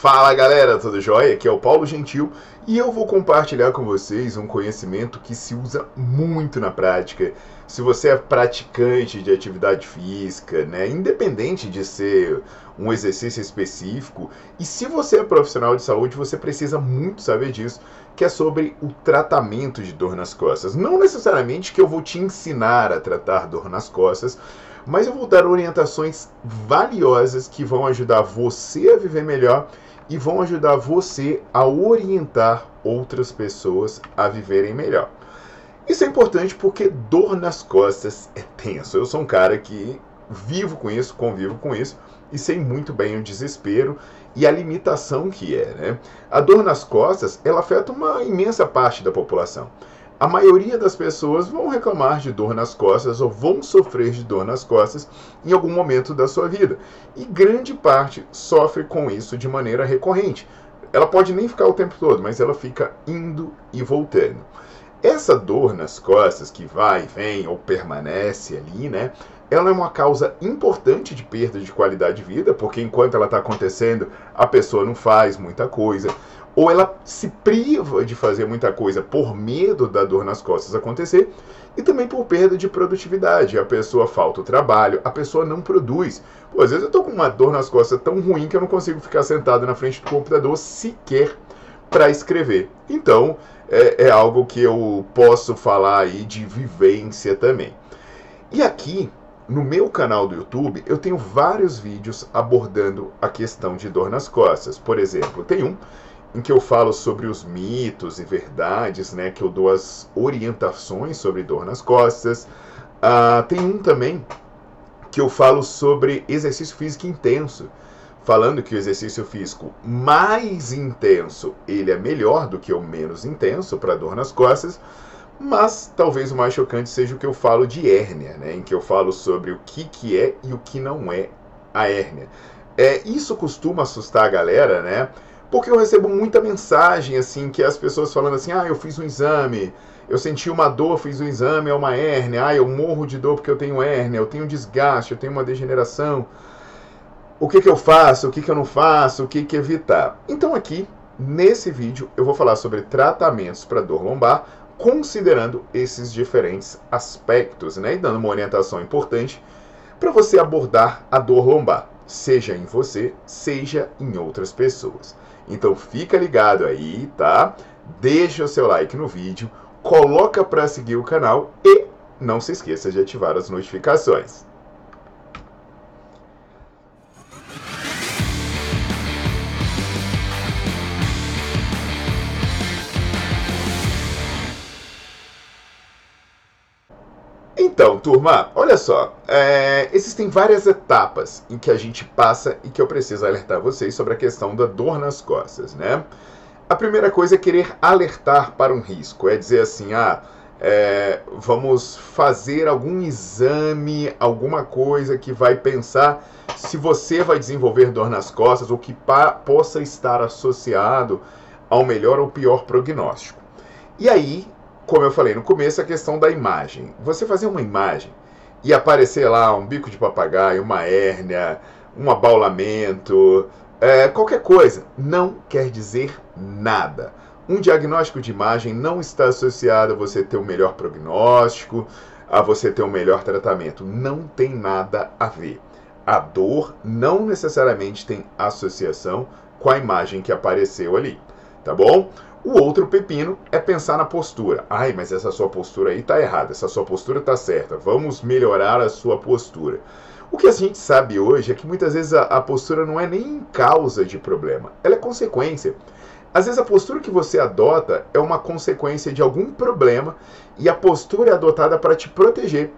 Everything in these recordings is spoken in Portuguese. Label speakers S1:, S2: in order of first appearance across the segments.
S1: Fala galera, tudo jóia? Aqui é o Paulo Gentil e eu vou compartilhar com vocês um conhecimento que se usa muito na prática. Se você é praticante de atividade física, né, independente de ser um exercício específico, e se você é profissional de saúde, você precisa muito saber disso, que é sobre o tratamento de dor nas costas. Não necessariamente que eu vou te ensinar a tratar dor nas costas, mas eu vou dar orientações valiosas que vão ajudar você a viver melhor e vão ajudar você a orientar outras pessoas a viverem melhor. Isso é importante porque dor nas costas é tenso. Eu sou um cara que vivo com isso, convivo com isso e sei muito bem o desespero e a limitação que é. Né? A dor nas costas ela afeta uma imensa parte da população a maioria das pessoas vão reclamar de dor nas costas ou vão sofrer de dor nas costas em algum momento da sua vida. E grande parte sofre com isso de maneira recorrente. Ela pode nem ficar o tempo todo, mas ela fica indo e voltando. Essa dor nas costas que vai, vem ou permanece ali, né? Ela é uma causa importante de perda de qualidade de vida, porque enquanto ela está acontecendo, a pessoa não faz muita coisa ou ela se priva de fazer muita coisa por medo da dor nas costas acontecer, e também por perda de produtividade. A pessoa falta o trabalho, a pessoa não produz. Pô, às vezes eu tô com uma dor nas costas tão ruim que eu não consigo ficar sentado na frente do computador sequer para escrever. Então, é, é algo que eu posso falar aí de vivência também. E aqui, no meu canal do YouTube, eu tenho vários vídeos abordando a questão de dor nas costas. Por exemplo, tem um em que eu falo sobre os mitos e verdades, né, que eu dou as orientações sobre dor nas costas. Uh, tem um também que eu falo sobre exercício físico intenso, falando que o exercício físico mais intenso ele é melhor do que o menos intenso para dor nas costas, mas talvez o mais chocante seja o que eu falo de hérnia, né, em que eu falo sobre o que, que é e o que não é a hérnia. É, isso costuma assustar a galera, né? Porque eu recebo muita mensagem, assim, que as pessoas falando assim, ah, eu fiz um exame, eu senti uma dor, fiz um exame, é uma hérnia, ah, eu morro de dor porque eu tenho hérnia, eu tenho desgaste, eu tenho uma degeneração. O que, que eu faço, o que, que eu não faço, o que, que evitar? Então aqui, nesse vídeo, eu vou falar sobre tratamentos para dor lombar, considerando esses diferentes aspectos, né? E dando uma orientação importante para você abordar a dor lombar, seja em você, seja em outras pessoas. Então fica ligado aí, tá? Deixa o seu like no vídeo, coloca para seguir o canal e não se esqueça de ativar as notificações. Então, turma, olha só. É, existem várias etapas em que a gente passa e que eu preciso alertar vocês sobre a questão da dor nas costas, né? A primeira coisa é querer alertar para um risco, é dizer assim, ah, é, vamos fazer algum exame, alguma coisa que vai pensar se você vai desenvolver dor nas costas ou que possa estar associado ao melhor ou pior prognóstico. E aí como eu falei no começo, a questão da imagem. Você fazer uma imagem e aparecer lá um bico de papagaio, uma hérnia, um abaulamento, é, qualquer coisa, não quer dizer nada. Um diagnóstico de imagem não está associado a você ter o um melhor prognóstico, a você ter o um melhor tratamento. Não tem nada a ver. A dor não necessariamente tem associação com a imagem que apareceu ali. tá bom? O outro pepino é pensar na postura. Ai, mas essa sua postura aí tá errada, essa sua postura tá certa. Vamos melhorar a sua postura. O que a gente sabe hoje é que muitas vezes a, a postura não é nem causa de problema, ela é consequência. Às vezes a postura que você adota é uma consequência de algum problema e a postura é adotada para te proteger.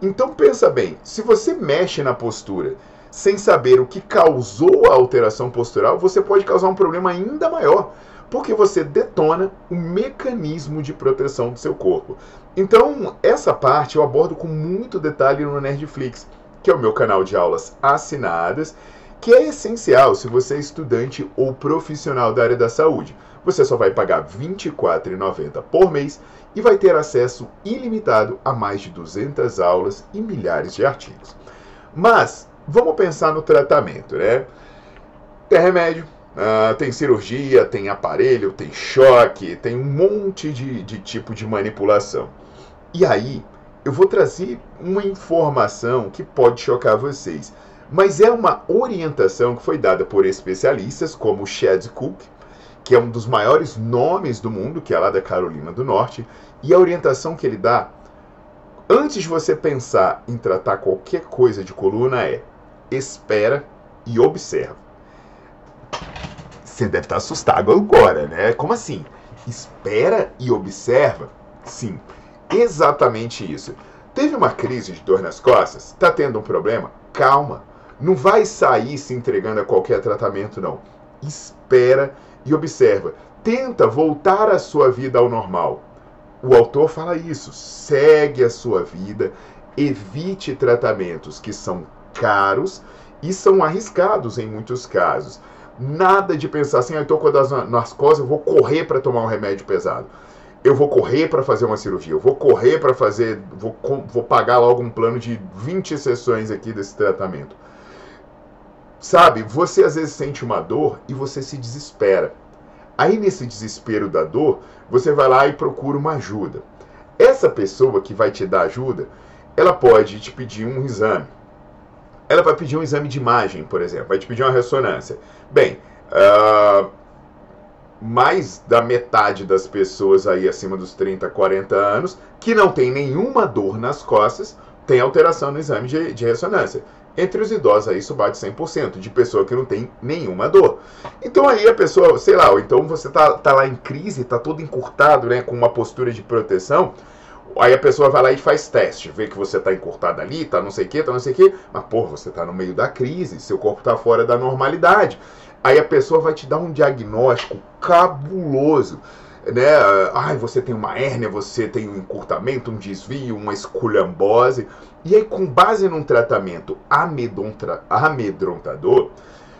S1: Então pensa bem, se você mexe na postura sem saber o que causou a alteração postural, você pode causar um problema ainda maior, porque você detona o mecanismo de proteção do seu corpo. Então, essa parte eu abordo com muito detalhe no Nerdflix, que é o meu canal de aulas assinadas que é essencial se você é estudante ou profissional da área da saúde. Você só vai pagar R$ 24,90 por mês e vai ter acesso ilimitado a mais de 200 aulas e milhares de artigos. Mas vamos pensar no tratamento, né? Tem remédio, uh, tem cirurgia, tem aparelho, tem choque, tem um monte de, de tipo de manipulação. E aí, eu vou trazer uma informação que pode chocar vocês mas é uma orientação que foi dada por especialistas como Chad Cook, que é um dos maiores nomes do mundo, que é lá da Carolina do Norte, e a orientação que ele dá antes de você pensar em tratar qualquer coisa de coluna é espera e observa. Você deve estar assustado agora, né? Como assim? Espera e observa? Sim, exatamente isso. Teve uma crise de dor nas costas? Está tendo um problema? Calma. Não vai sair se entregando a qualquer tratamento, não. Espera e observa. Tenta voltar a sua vida ao normal. O autor fala isso. Segue a sua vida, evite tratamentos que são caros e são arriscados em muitos casos. Nada de pensar assim, ah, eu estou com as nas costas, eu vou correr para tomar um remédio pesado. Eu vou correr para fazer uma cirurgia, eu vou correr para fazer, vou, vou pagar logo um plano de 20 sessões aqui desse tratamento. Sabe, você às vezes sente uma dor e você se desespera. Aí nesse desespero da dor, você vai lá e procura uma ajuda. Essa pessoa que vai te dar ajuda, ela pode te pedir um exame. Ela vai pedir um exame de imagem, por exemplo, vai te pedir uma ressonância. Bem, uh, mais da metade das pessoas aí acima dos 30, 40 anos que não tem nenhuma dor nas costas tem alteração no exame de, de ressonância. Entre os idosos, aí, isso bate 100%, de pessoa que não tem nenhuma dor. Então aí a pessoa, sei lá, ou então você tá, tá lá em crise, tá todo encurtado, né, com uma postura de proteção, aí a pessoa vai lá e faz teste, vê que você tá encurtado ali, tá não sei o que, tá não sei o que, mas pô, você tá no meio da crise, seu corpo tá fora da normalidade. Aí a pessoa vai te dar um diagnóstico cabuloso né? Ai, você tem uma hérnia, você tem um encurtamento, um desvio, uma esculhambose. E aí, com base num tratamento amedrontador,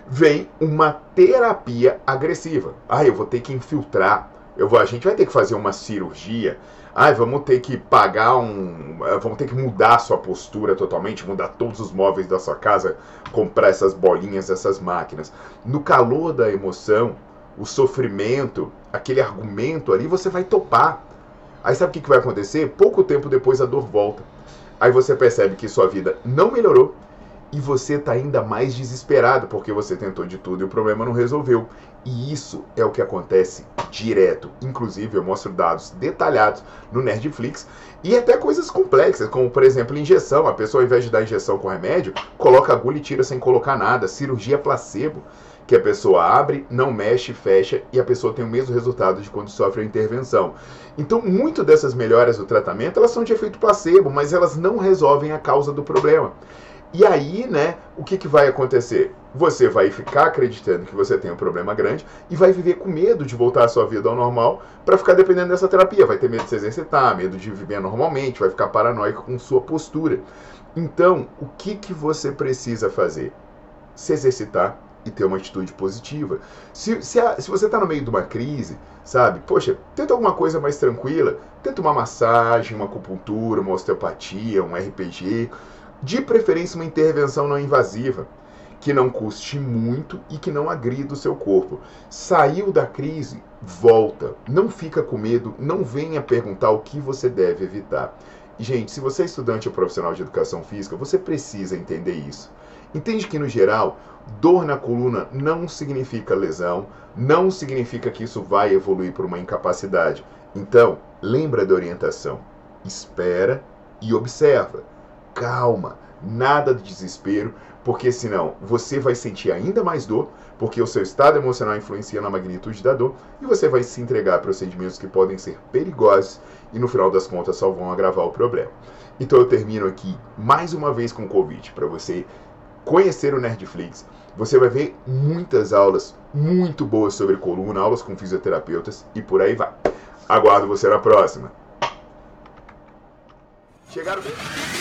S1: vem uma terapia agressiva. Ah, eu vou ter que infiltrar. Eu vou, a gente vai ter que fazer uma cirurgia. Ah, vamos ter que pagar um. Eh, vamos ter que mudar a sua postura totalmente, mudar todos os móveis da sua casa, comprar essas bolinhas, essas máquinas. No calor da emoção, o sofrimento, aquele argumento ali, você vai topar. Aí sabe o que vai acontecer? Pouco tempo depois a dor volta. Aí você percebe que sua vida não melhorou e você está ainda mais desesperado porque você tentou de tudo e o problema não resolveu. E isso é o que acontece direto. Inclusive, eu mostro dados detalhados no Nerdflix e até coisas complexas, como por exemplo, injeção. A pessoa, ao invés de dar injeção com remédio, coloca agulha e tira sem colocar nada. Cirurgia placebo que a pessoa abre, não mexe, fecha e a pessoa tem o mesmo resultado de quando sofre a intervenção. Então, muito dessas melhoras do tratamento, elas são de efeito placebo, mas elas não resolvem a causa do problema. E aí, né, o que, que vai acontecer? Você vai ficar acreditando que você tem um problema grande e vai viver com medo de voltar à sua vida ao normal para ficar dependendo dessa terapia. Vai ter medo de se exercitar, medo de viver normalmente, vai ficar paranoico com sua postura. Então, o que, que você precisa fazer? Se exercitar, e ter uma atitude positiva. Se, se, a, se você está no meio de uma crise, sabe, poxa, tenta alguma coisa mais tranquila, tenta uma massagem, uma acupuntura, uma osteopatia, um RPG, de preferência uma intervenção não invasiva, que não custe muito e que não agrida o seu corpo. Saiu da crise, volta, não fica com medo, não venha perguntar o que você deve evitar. gente, se você é estudante ou profissional de educação física, você precisa entender isso. Entende que, no geral, dor na coluna não significa lesão, não significa que isso vai evoluir por uma incapacidade. Então, lembra da orientação. Espera e observa. Calma, nada de desespero, porque senão você vai sentir ainda mais dor, porque o seu estado emocional influencia na magnitude da dor e você vai se entregar a procedimentos que podem ser perigosos e no final das contas só vão agravar o problema. Então eu termino aqui mais uma vez com o convite para você conhecer o Nerdflix. Você vai ver muitas aulas muito boas sobre coluna, aulas com fisioterapeutas e por aí vai. Aguardo você na próxima. Chegaram bem?